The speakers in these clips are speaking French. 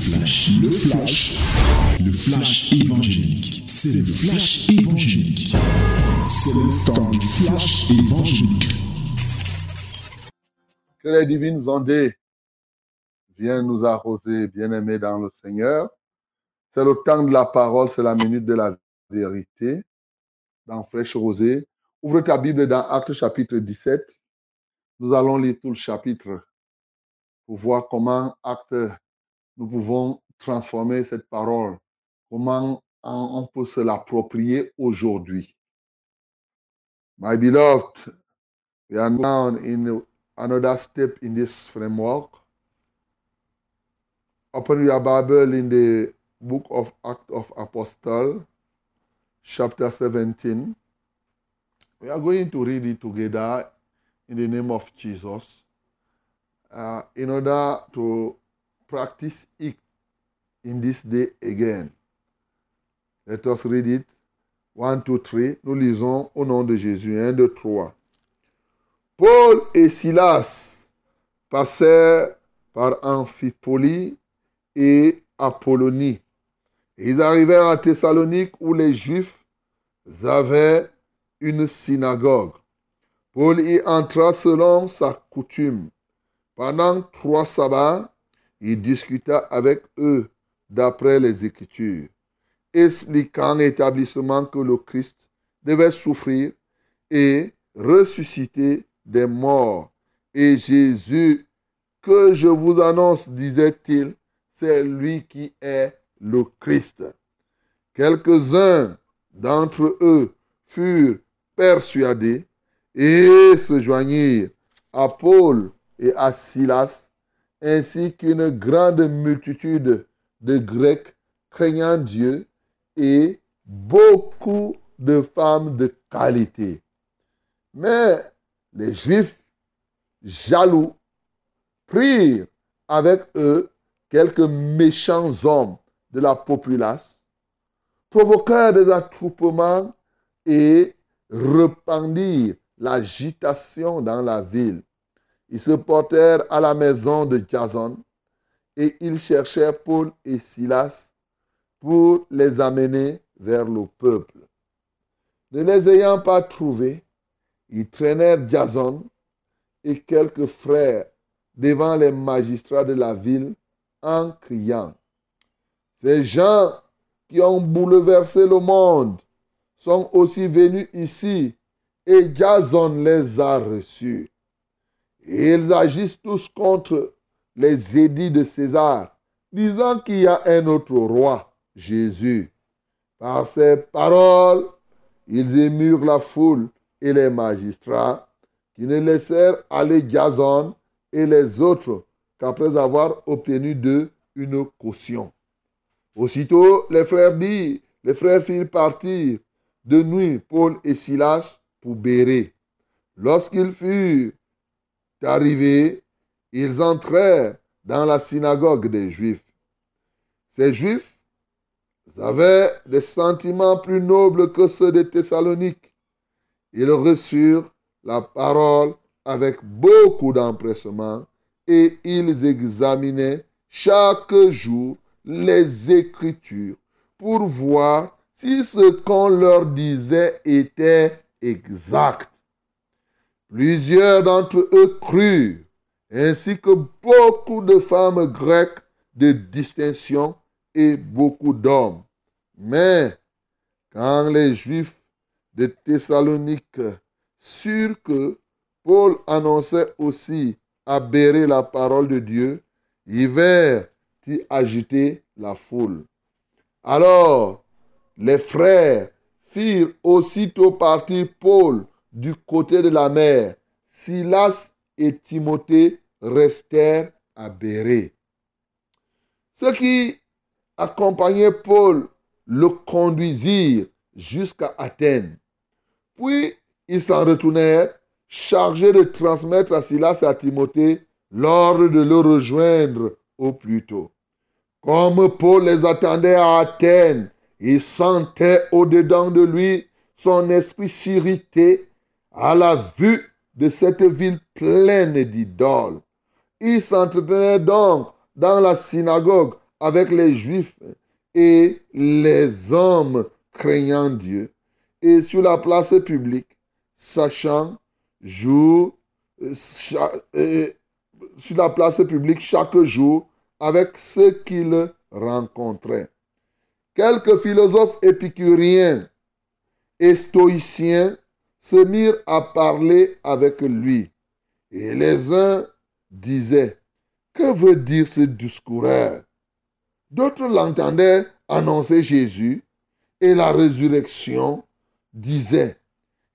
flash, le flash, le flash évangélique. C'est le flash évangélique. C'est le temps du flash évangélique. Que les divines ondées viennent nous arroser, bien-aimés dans le Seigneur. C'est le temps de la parole, c'est la minute de la vérité. Dans Flèche Rosée, ouvre ta Bible dans Actes chapitre 17. Nous allons lire tout le chapitre pour voir comment Actes nous pouvons transformer cette parole, comment on peut se l'approprier aujourd'hui? My beloved, we are now in another step in this framework. Open your Bible in the book of Acts of Apostle, chapter 17. We are going to read it together in the name of Jesus uh, in order to practice it in this day again. Let us read it. 1, 2, 3. Nous lisons au nom de Jésus. 1, 2, 3. Paul et Silas passèrent par Amphipolis et Apollonie. Ils arrivèrent à Thessalonique où les Juifs avaient une synagogue. Paul y entra selon sa coutume. Pendant trois sabbats, il discuta avec eux d'après les Écritures, expliquant l'établissement que le Christ devait souffrir et ressusciter des morts. Et Jésus, que je vous annonce, disait-il, c'est lui qui est le Christ. Quelques-uns d'entre eux furent persuadés et se joignirent à Paul et à Silas ainsi qu'une grande multitude de Grecs craignant Dieu et beaucoup de femmes de qualité. Mais les Juifs jaloux prirent avec eux quelques méchants hommes de la populace, provoquèrent des attroupements et rependirent l'agitation dans la ville. Ils se portèrent à la maison de Jason et ils cherchèrent Paul et Silas pour les amener vers le peuple. Ne les ayant pas trouvés, ils traînèrent Jason et quelques frères devant les magistrats de la ville en criant, Ces gens qui ont bouleversé le monde sont aussi venus ici et Jason les a reçus. Et ils agissent tous contre les édits de César, disant qu'il y a un autre roi, Jésus. Par ces paroles, ils émurent la foule et les magistrats, qui ne laissèrent aller Jason et les autres qu'après avoir obtenu d'eux une caution. Aussitôt, les frères dirent, les frères firent partir de nuit Paul et Silas pour Béré. Lorsqu'ils furent arrivés, ils entrèrent dans la synagogue des Juifs. Ces Juifs avaient des sentiments plus nobles que ceux de Thessalonique. Ils reçurent la parole avec beaucoup d'empressement et ils examinaient chaque jour les Écritures pour voir si ce qu'on leur disait était exact. Plusieurs d'entre eux crurent, ainsi que beaucoup de femmes grecques de distinction et beaucoup d'hommes. Mais quand les Juifs de Thessalonique surent que Paul annonçait aussi à la parole de Dieu, ils vinrent y agiter la foule. Alors, les frères firent aussitôt partir Paul du côté de la mer, Silas et Timothée restèrent à Béré. Ceux qui accompagnaient Paul le conduisirent jusqu'à Athènes. Puis ils s'en retournèrent, chargés de transmettre à Silas et à Timothée l'ordre de le rejoindre au plus tôt. Comme Paul les attendait à Athènes, il sentait au-dedans de lui son esprit s'irriter à la vue de cette ville pleine d'idoles. Il s'entretenait donc dans la synagogue avec les Juifs et les hommes craignant Dieu, et sur la place publique, sachant jour, euh, sur la place publique chaque jour avec ceux qu'il rencontrait. Quelques philosophes épicuriens et stoïciens se mirent à parler avec lui. Et les uns disaient, que veut dire ce discours D'autres l'entendaient annoncer Jésus et la résurrection, disaient,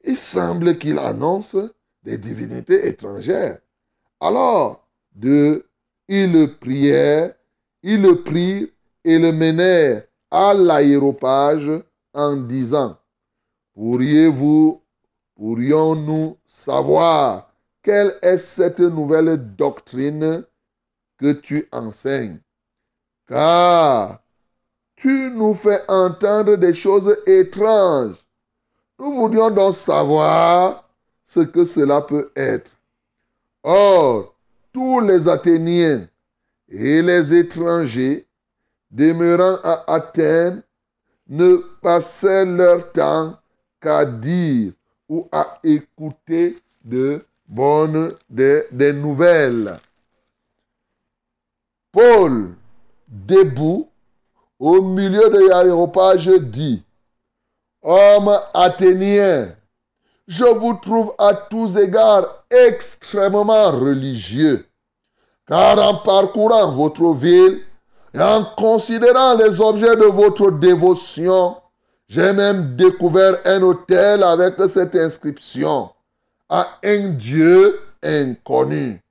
il semble qu'il annonce des divinités étrangères. Alors, de, ils le prièrent, ils le prirent et le menèrent à l'aéropage en disant, pourriez-vous, pourrions-nous savoir quelle est cette nouvelle doctrine que tu enseignes? Car tu nous fais entendre des choses étranges. Nous voudrions donc savoir ce que cela peut être. Or, tous les Athéniens et les étrangers demeurant à Athènes ne passaient leur temps qu'à dire ou à écouter de bonnes des, nouvelles. Paul, debout, au milieu de l'aéropage, dit, Homme athénien, je vous trouve à tous égards extrêmement religieux, car en parcourant votre ville et en considérant les objets de votre dévotion, j'ai même découvert un hôtel avec cette inscription à un Dieu inconnu.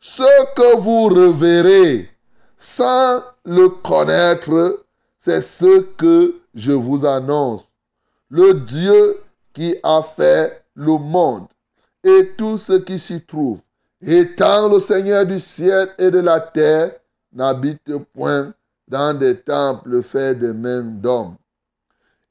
Ce que vous reverrez sans le connaître, c'est ce que je vous annonce. Le Dieu qui a fait le monde et tout ce qui s'y trouve, étant le Seigneur du ciel et de la terre, n'habite point dans des temples faits de mains d'hommes.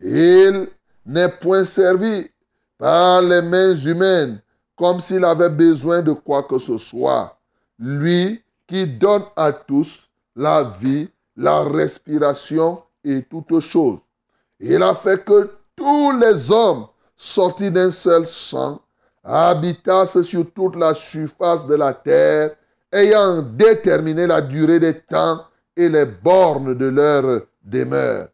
Il n'est point servi par les mains humaines comme s'il avait besoin de quoi que ce soit. Lui qui donne à tous la vie, la respiration et toutes choses. Il a fait que tous les hommes sortis d'un seul sang habitassent sur toute la surface de la terre, ayant déterminé la durée des temps et les bornes de leur demeure.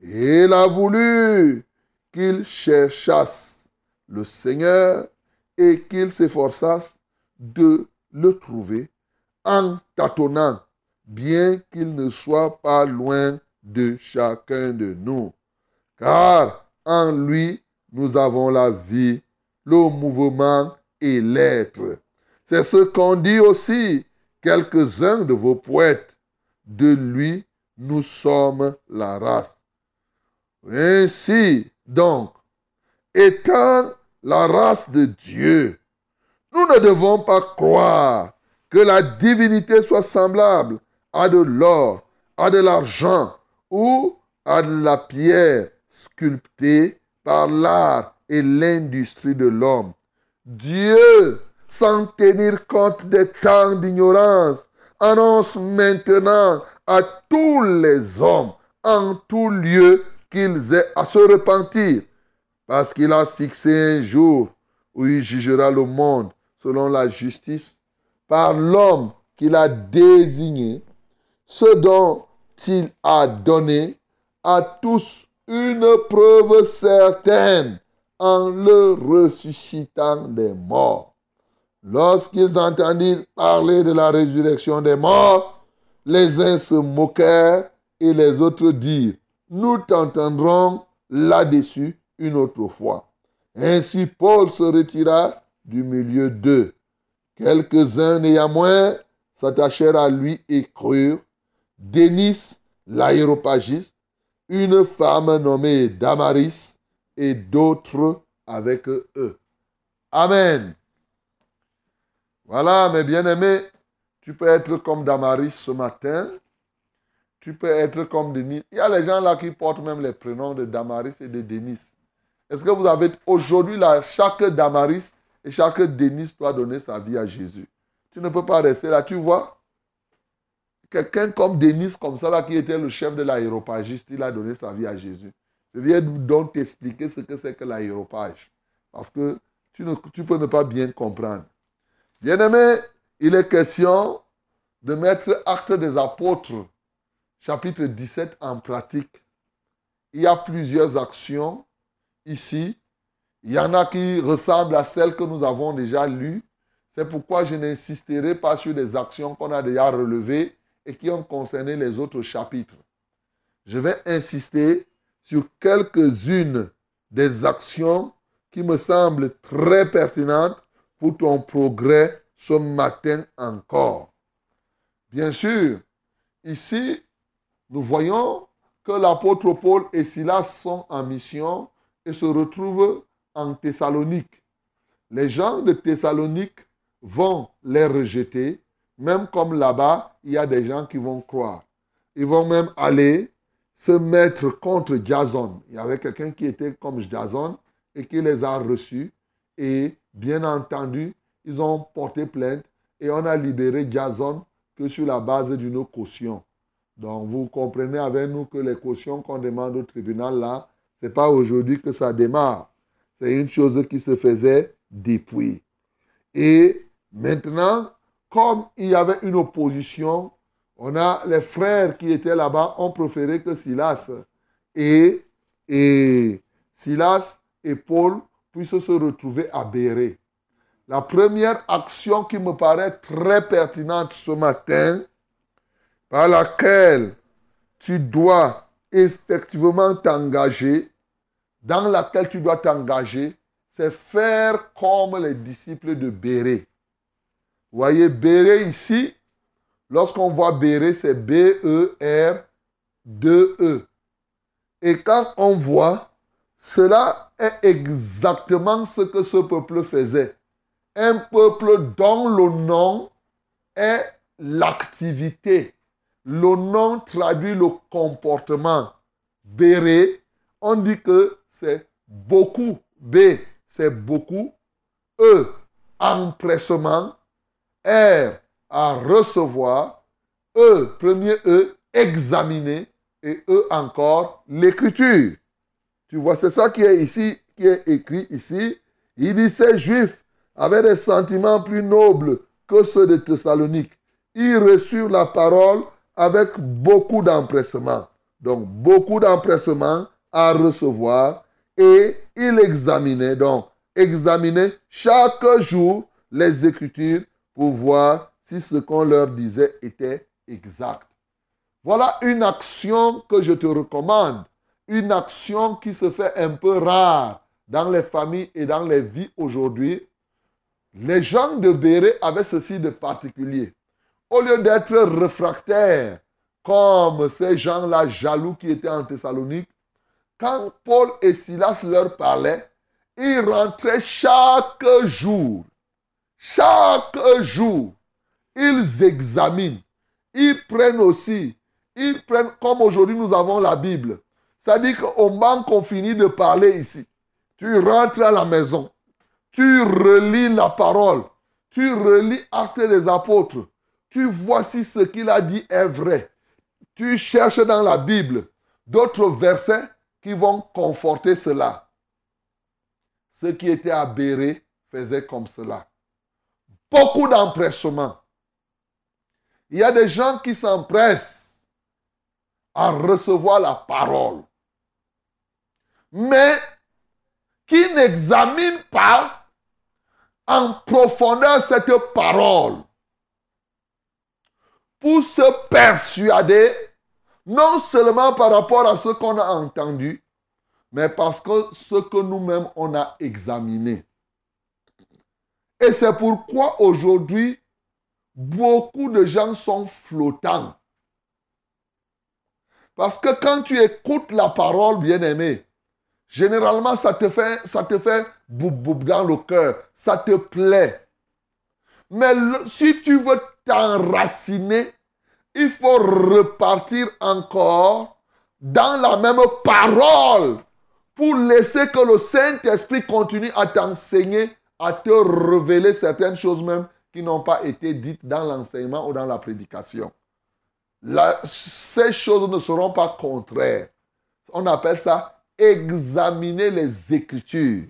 Il a voulu qu'ils cherchassent le Seigneur et qu'ils s'efforçassent de le trouver en tâtonnant, bien qu'il ne soit pas loin de chacun de nous. Car en lui, nous avons la vie, le mouvement et l'être. C'est ce qu'ont dit aussi quelques-uns de vos poètes. De lui, nous sommes la race. Ainsi, donc, étant la race de Dieu, nous ne devons pas croire que la divinité soit semblable à de l'or, à de l'argent ou à de la pierre sculptée par l'art et l'industrie de l'homme. Dieu, sans tenir compte des temps d'ignorance, annonce maintenant à tous les hommes, en tout lieu, qu'ils aient à se repentir, parce qu'il a fixé un jour où il jugera le monde selon la justice par l'homme qu'il a désigné, ce dont il a donné à tous une preuve certaine en le ressuscitant des morts. Lorsqu'ils entendirent parler de la résurrection des morts, les uns se moquèrent et les autres dirent, nous t'entendrons là-dessus une autre fois. Ainsi Paul se retira du milieu d'eux. Quelques-uns néanmoins s'attachèrent à lui et crurent. Denis, l'aéropagiste, une femme nommée Damaris et d'autres avec eux. Amen. Voilà, mes bien-aimés, tu peux être comme Damaris ce matin. Tu peux être comme Denis. Il y a les gens là qui portent même les prénoms de Damaris et de Denis. Est-ce que vous avez aujourd'hui là, chaque Damaris et chaque Denis doit donner sa vie à Jésus? Tu ne peux pas rester là, tu vois? quelqu'un comme Denis, comme ça, là, qui était le chef de l'aéropagiste, il a donné sa vie à Jésus. Je viens donc t'expliquer ce que c'est que l'aéropage. Parce que tu, ne, peux pas bien comprendre. Bien-aimé, il est question de mettre Acte des Apôtres, chapitre 17, en pratique. Il y a plusieurs actions ici. Il y en a qui ressemblent à celles que nous avons déjà lues. C'est pourquoi je n'insisterai pas sur des actions qu'on a déjà relevées et qui ont concerné les autres chapitres. Je vais insister sur quelques-unes des actions qui me semblent très pertinentes pour ton progrès ce matin encore. Bien sûr, ici, nous voyons que l'apôtre Paul et Silas sont en mission et se retrouvent en Thessalonique. Les gens de Thessalonique vont les rejeter, même comme là-bas, il y a des gens qui vont croire. Ils vont même aller se mettre contre Jason. Il y avait quelqu'un qui était comme Jason et qui les a reçus. Et bien entendu, ils ont porté plainte et on a libéré Jason que sur la base d'une caution. Donc vous comprenez avec nous que les cautions qu'on demande au tribunal là, ce n'est pas aujourd'hui que ça démarre. C'est une chose qui se faisait depuis. Et maintenant, comme il y avait une opposition, on a les frères qui étaient là-bas ont préféré que Silas et, et Silas et Paul puissent se retrouver à Béré. La première action qui me paraît très pertinente ce matin, par laquelle tu dois effectivement t'engager, dans laquelle tu dois t'engager, c'est faire comme les disciples de Béré. Vous voyez, Béré ici, lorsqu'on voit Béré, c'est B-E-R-2-E. E. Et quand on voit, cela est exactement ce que ce peuple faisait. Un peuple dont le nom est l'activité. Le nom traduit le comportement. Béré, on dit que c'est beaucoup. B, c'est beaucoup. E, empressement. R, à recevoir. E, premier E, examiner. Et E encore, l'écriture. Tu vois, c'est ça qui est ici, qui est écrit ici. Il dit ces juifs avaient des sentiments plus nobles que ceux de Thessalonique. Ils reçurent la parole avec beaucoup d'empressement. Donc, beaucoup d'empressement à recevoir. Et ils examinaient, donc, examinaient chaque jour les Écritures pour voir si ce qu'on leur disait était exact. Voilà une action que je te recommande une action qui se fait un peu rare dans les familles et dans les vies aujourd'hui. Les gens de Béré avaient ceci de particulier. Au lieu d'être réfractaires, comme ces gens-là jaloux qui étaient en Thessalonique, quand Paul et Silas leur parlaient, ils rentraient chaque jour. Chaque jour, ils examinent. Ils prennent aussi. Ils prennent, comme aujourd'hui nous avons la Bible. C'est-à-dire qu'au moment qu'on finit de parler ici, tu rentres à la maison, tu relis la parole, tu relis Actes des Apôtres, tu vois si ce qu'il a dit est vrai. Tu cherches dans la Bible d'autres versets qui vont conforter cela. Ceux qui étaient aberrés faisaient comme cela. Beaucoup d'empressement. Il y a des gens qui s'empressent à recevoir la parole mais qui n'examine pas en profondeur cette parole pour se persuader, non seulement par rapport à ce qu'on a entendu, mais parce que ce que nous-mêmes on a examiné. Et c'est pourquoi aujourd'hui, beaucoup de gens sont flottants. Parce que quand tu écoutes la parole, bien aimé, Généralement, ça te fait, ça te fait dans le cœur. Ça te plaît. Mais si tu veux t'enraciner, il faut repartir encore dans la même parole pour laisser que le Saint-Esprit continue à t'enseigner, à te révéler certaines choses même qui n'ont pas été dites dans l'enseignement ou dans la prédication. ces choses ne seront pas contraires. On appelle ça examiner les Écritures.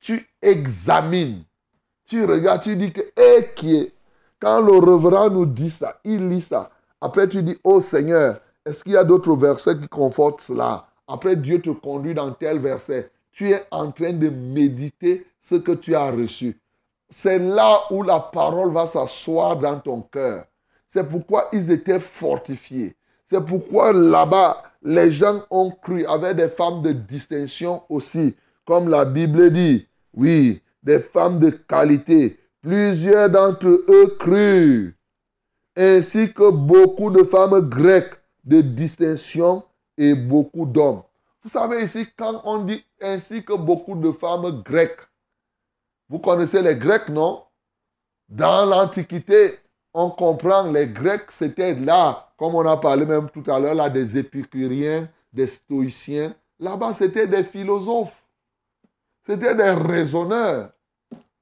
Tu examines. Tu regardes, tu dis que, eh, qui est Quand le reverend nous dit ça, il lit ça. Après, tu dis, oh Seigneur, est-ce qu'il y a d'autres versets qui confortent cela? Après, Dieu te conduit dans tel verset. Tu es en train de méditer ce que tu as reçu. C'est là où la parole va s'asseoir dans ton cœur. C'est pourquoi ils étaient fortifiés. C'est pourquoi là-bas, les gens ont cru, avec des femmes de distinction aussi, comme la Bible dit. Oui, des femmes de qualité. Plusieurs d'entre eux crurent, ainsi que beaucoup de femmes grecques de distinction et beaucoup d'hommes. Vous savez ici, quand on dit ainsi que beaucoup de femmes grecques, vous connaissez les Grecs, non? Dans l'Antiquité, on comprend, les Grecs, c'était là, comme on a parlé même tout à l'heure, là, des épicuriens, des stoïciens. Là-bas, c'était des philosophes. C'était des raisonneurs.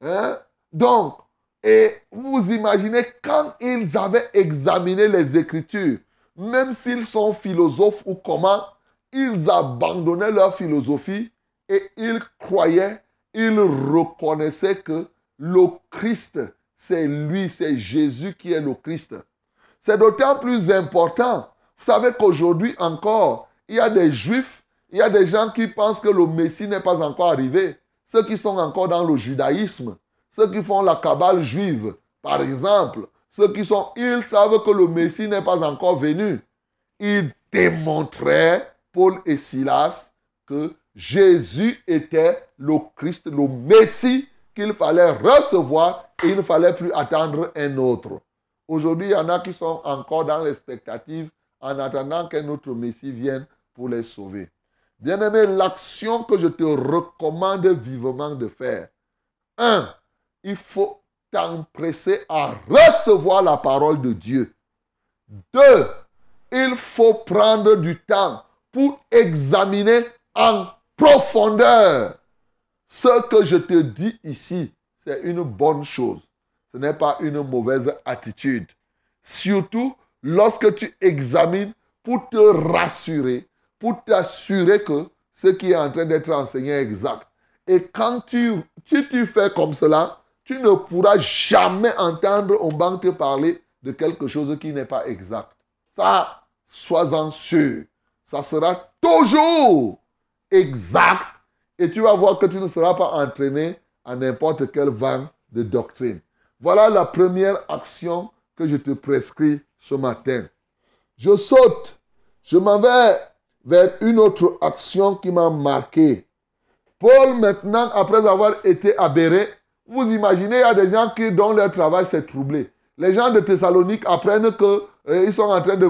Hein? Donc, et vous imaginez, quand ils avaient examiné les Écritures, même s'ils sont philosophes ou comment, ils abandonnaient leur philosophie et ils croyaient, ils reconnaissaient que le Christ c'est lui, c'est Jésus qui est le Christ. C'est d'autant plus important. Vous savez qu'aujourd'hui encore, il y a des juifs, il y a des gens qui pensent que le Messie n'est pas encore arrivé. Ceux qui sont encore dans le judaïsme, ceux qui font la cabale juive, par exemple, ceux qui sont, ils savent que le Messie n'est pas encore venu. Ils démontraient, Paul et Silas, que Jésus était le Christ, le Messie qu'il fallait recevoir et il ne fallait plus attendre un autre. Aujourd'hui, il y en a qui sont encore dans l'expectative en attendant qu'un autre Messie vienne pour les sauver. Bien-aimé, l'action que je te recommande vivement de faire. Un, il faut t'empresser à recevoir la parole de Dieu. Deux, il faut prendre du temps pour examiner en profondeur ce que je te dis ici, c'est une bonne chose. Ce n'est pas une mauvaise attitude. Surtout lorsque tu examines pour te rassurer, pour t'assurer que ce qui est en train d'être enseigné est exact. Et quand tu, fais comme cela, tu ne pourras jamais entendre un banc te parler de quelque chose qui n'est pas exact. Ça, sois-en sûr. Ça sera toujours exact et tu vas voir que tu ne seras pas entraîné à n'importe quel vent de doctrine. Voilà la première action que je te prescris ce matin. Je saute. Je m'en vais vers une autre action qui m'a marqué. Paul, maintenant, après avoir été aberré, vous imaginez, il y a des gens qui, dont leur travail s'est troublé. Les gens de Thessalonique apprennent qu'ils euh, sont en train de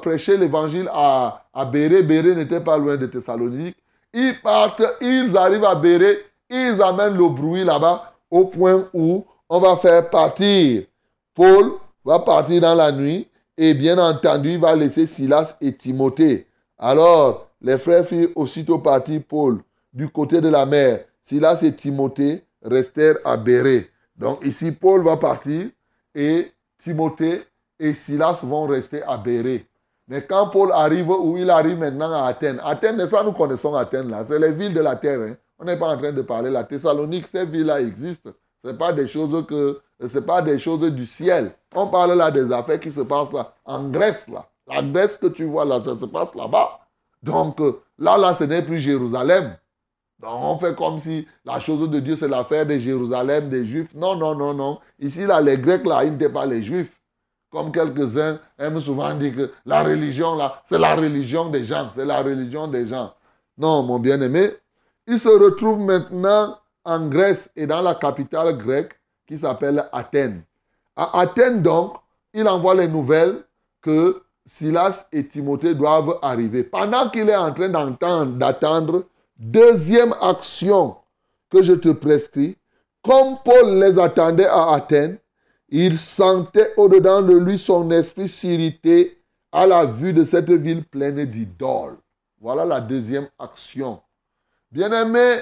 prêcher l'évangile à, à Béré. Béré n'était pas loin de Thessalonique. Ils partent, ils arrivent à Béré, ils amènent le bruit là-bas au point où on va faire partir. Paul va partir dans la nuit et bien entendu, il va laisser Silas et Timothée. Alors, les frères firent aussitôt partir Paul du côté de la mer. Silas et Timothée restèrent à Béré. Donc ici, Paul va partir et Timothée et Silas vont rester à Béré. Mais quand Paul arrive, où il arrive maintenant à Athènes, Athènes, ça nous connaissons Athènes là, c'est les villes de la terre. Hein. On n'est pas en train de parler. La Thessalonique, ces villes-là existent. Ce pas des choses que, c'est pas des choses du ciel. On parle là des affaires qui se passent là, en Grèce là. La Grèce que tu vois là, ça se passe là-bas. Donc là, là, ce n'est plus Jérusalem. Donc on fait comme si la chose de Dieu, c'est l'affaire de Jérusalem, des Juifs. Non, non, non, non. Ici, là, les Grecs, là, ils n'étaient pas les Juifs. Comme quelques-uns aiment souvent dire que la religion, là, c'est la religion des gens. C'est la religion des gens. Non, mon bien-aimé, il se retrouve maintenant en Grèce et dans la capitale grecque qui s'appelle Athènes. À Athènes, donc, il envoie les nouvelles que Silas et Timothée doivent arriver. Pendant qu'il est en train d'attendre, deuxième action que je te prescris, comme Paul les attendait à Athènes, il sentait au-dedans de lui son esprit s'irriter à la vue de cette ville pleine d'idoles. Voilà la deuxième action. Bien-aimé,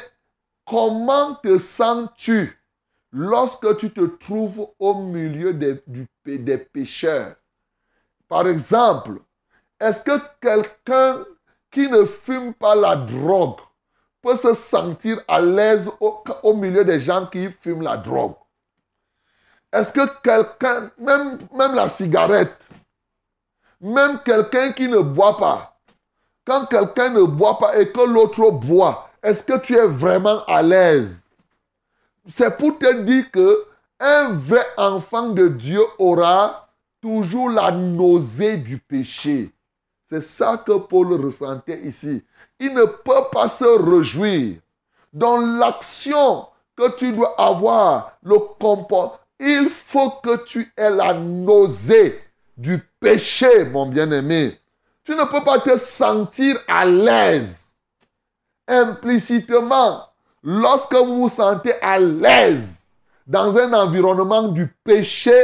comment te sens-tu lorsque tu te trouves au milieu des, des pécheurs? Par exemple, est-ce que quelqu'un qui ne fume pas la drogue peut se sentir à l'aise au, milieu des gens qui fument la drogue Est-ce que quelqu'un, même, la cigarette, même quelqu'un qui ne boit pas, quand quelqu'un ne boit pas et que l'autre boit, est-ce que tu es vraiment à l'aise? C'est pour te dire que un vrai enfant de Dieu aura toujours la nausée du péché. C'est ça que Paul ressentait ici. Il ne peut pas se réjouir. Dans l'action que tu dois avoir, le comportement, il faut que tu aies la nausée du péché, mon bien-aimé. Tu ne peux pas te sentir à l'aise. Implicitement, lorsque vous vous sentez à l'aise dans un environnement du péché,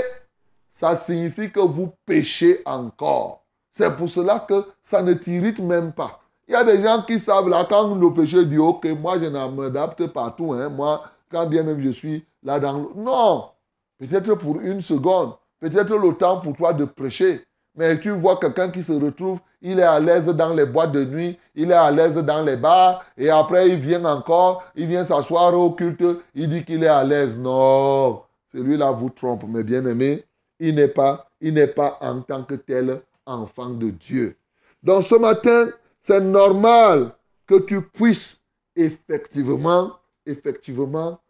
ça signifie que vous péchez encore. C'est pour cela que ça ne t'irrite même pas. Il y a des gens qui savent là, quand le péché dit, ok, moi je m'adapte partout, hein, moi, quand bien même je suis là dans le... Non, peut-être pour une seconde, peut-être le temps pour toi de prêcher. Mais tu vois quelqu'un qui se retrouve, il est à l'aise dans les boîtes de nuit, il est à l'aise dans les bars, et après il vient encore, il vient s'asseoir au culte, il dit qu'il est à l'aise. Non, celui-là vous trompe, mes bien-aimés. Il n'est pas, il n'est pas en tant que tel enfant de Dieu. Donc ce matin, c'est normal que tu puisses effectivement, effectivement,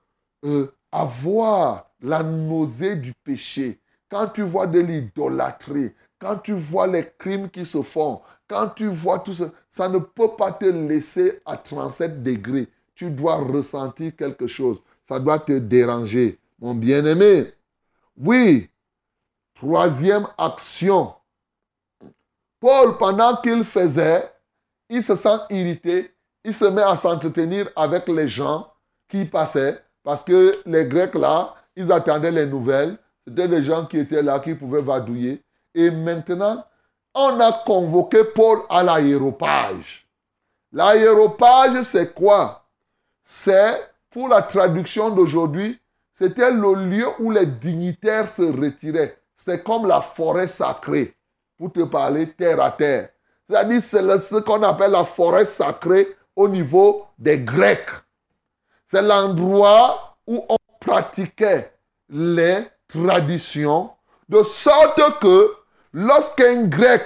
euh, avoir la nausée du péché. Quand tu vois de l'idolâtrie, quand tu vois les crimes qui se font, quand tu vois tout ça, ça ne peut pas te laisser à 37 degrés. Tu dois ressentir quelque chose. Ça doit te déranger. Mon bien-aimé, oui, troisième action. Paul, pendant qu'il faisait, il se sent irrité, il se met à s'entretenir avec les gens qui passaient, parce que les Grecs là, ils attendaient les nouvelles. C'était des gens qui étaient là, qui pouvaient vadouiller. Et maintenant, on a convoqué Paul à l'aéropage. L'aéropage, c'est quoi? C'est, pour la traduction d'aujourd'hui, c'était le lieu où les dignitaires se retiraient. C'était comme la forêt sacrée, pour te parler terre à terre. C'est-à-dire, c'est ce qu'on appelle la forêt sacrée au niveau des Grecs. C'est l'endroit où on pratiquait les traditions, de sorte que lorsqu'un grec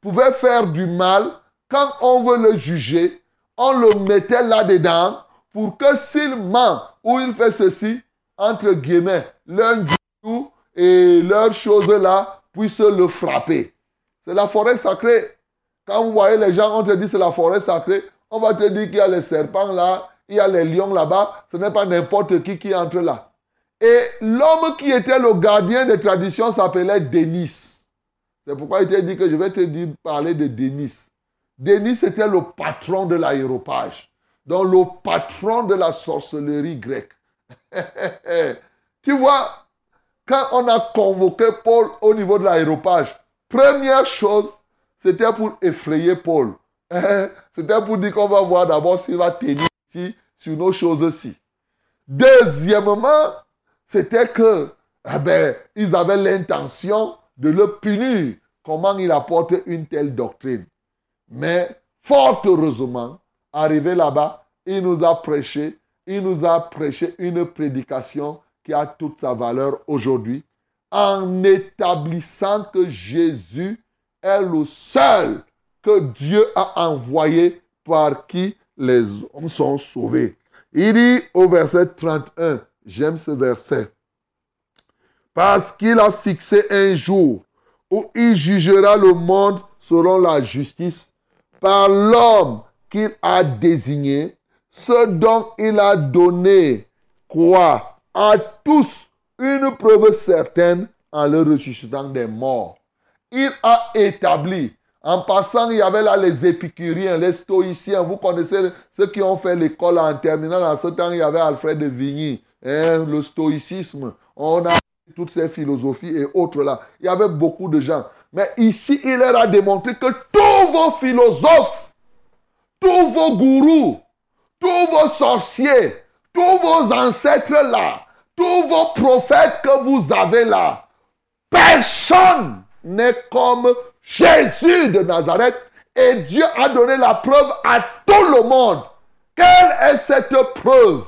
pouvait faire du mal, quand on veut le juger, on le mettait là-dedans pour que s'il ment ou il fait ceci, entre guillemets, tout et leurs choses là puissent le frapper. C'est la forêt sacrée. Quand vous voyez les gens, on te dit c'est la forêt sacrée, on va te dire qu'il y a les serpents là, il y a les lions là-bas, ce n'est pas n'importe qui qui entre là. Et l'homme qui était le gardien des traditions s'appelait Denis. C'est pourquoi il t'a dit que je vais te dire, parler de Denis. Denis était le patron de l'aéropage. Donc le patron de la sorcellerie grecque. tu vois, quand on a convoqué Paul au niveau de l'aéropage, première chose, c'était pour effrayer Paul. C'était pour dire qu'on va voir d'abord s'il va tenir ici sur nos choses-ci. Deuxièmement, c'était que, eh ben, ils avaient l'intention de le punir. Comment il apporte une telle doctrine? Mais fort heureusement, arrivé là-bas, il nous a prêché, il nous a prêché une prédication qui a toute sa valeur aujourd'hui, en établissant que Jésus est le seul que Dieu a envoyé par qui les hommes sont sauvés. Il dit au verset 31, j'aime ce verset, parce qu'il a fixé un jour où il jugera le monde selon la justice par l'homme qu'il a désigné, ce dont il a donné, quoi, à tous une preuve certaine en le ressuscitant des morts. Il a établi, en passant, il y avait là les épicuriens, les stoïciens. Vous connaissez ceux qui ont fait l'école en terminale. En ce temps, il y avait Alfred de Vigny, hein, le stoïcisme. On a toutes ces philosophies et autres là. Il y avait beaucoup de gens. Mais ici, il leur a démontré que tous vos philosophes, tous vos gourous, tous vos sorciers, tous vos ancêtres là, tous vos prophètes que vous avez là, personne n'est comme Jésus de Nazareth. Et Dieu a donné la preuve à tout le monde. Quelle est cette preuve?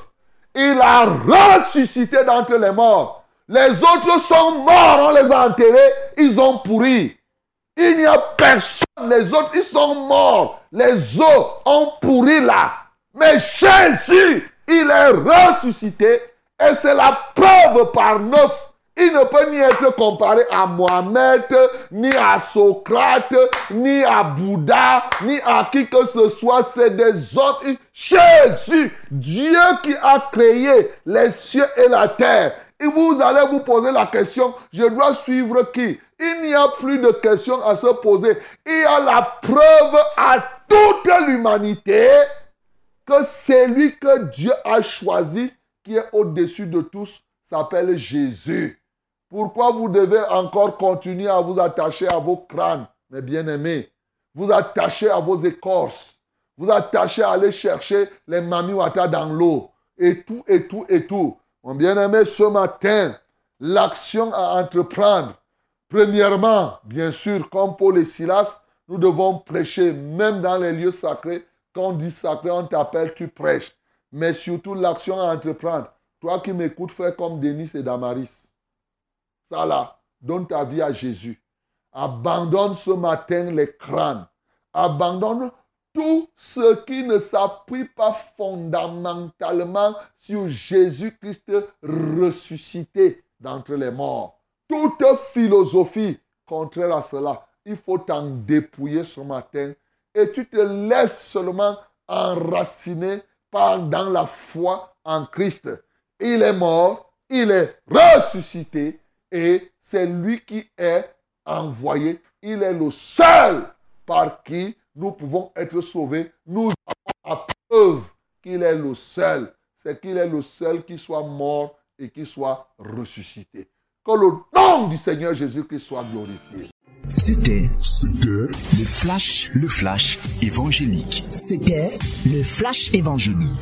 Il a ressuscité d'entre les morts. Les autres sont morts, on les a enterrés, ils ont pourri. Il n'y a personne, les autres, ils sont morts. Les os ont pourri là. Mais Jésus, il est ressuscité et c'est la preuve par neuf. Il ne peut ni être comparé à Mohamed, ni à Socrate, ni à Bouddha, ni à qui que ce soit. C'est des autres. Jésus, Dieu qui a créé les cieux et la terre. Et vous allez vous poser la question, je dois suivre qui? Il n'y a plus de questions à se poser. Il y a la preuve à toute l'humanité que celui que Dieu a choisi, qui est au-dessus de tous, s'appelle Jésus. Pourquoi vous devez encore continuer à vous attacher à vos crânes, mes bien-aimés? Vous attachez à vos écorces. Vous attachez à aller chercher les mamiwata dans l'eau. Et tout, et tout, et tout. Mon bien-aimé, ce matin, l'action à entreprendre. Premièrement, bien sûr, comme Paul et Silas, nous devons prêcher, même dans les lieux sacrés. Quand on dit sacré, on t'appelle, tu prêches. Mais surtout, l'action à entreprendre. Toi qui m'écoutes, fais comme Denis et Damaris. Ça là, donne ta vie à Jésus. Abandonne ce matin les crânes. Abandonne tout ce qui ne s'appuie pas fondamentalement sur Jésus-Christ ressuscité d'entre les morts. Toute philosophie contraire à cela, il faut t'en dépouiller ce matin et tu te laisses seulement enraciner par dans la foi en Christ. Il est mort, il est ressuscité et c'est lui qui est envoyé. Il est le seul par qui nous pouvons être sauvés. Nous avons la preuve qu'il est le seul. C'est qu'il est le seul qui soit mort et qui soit ressuscité. Que le nom du Seigneur Jésus-Christ soit glorifié. C'était le flash, le flash évangélique. C'était le flash évangélique.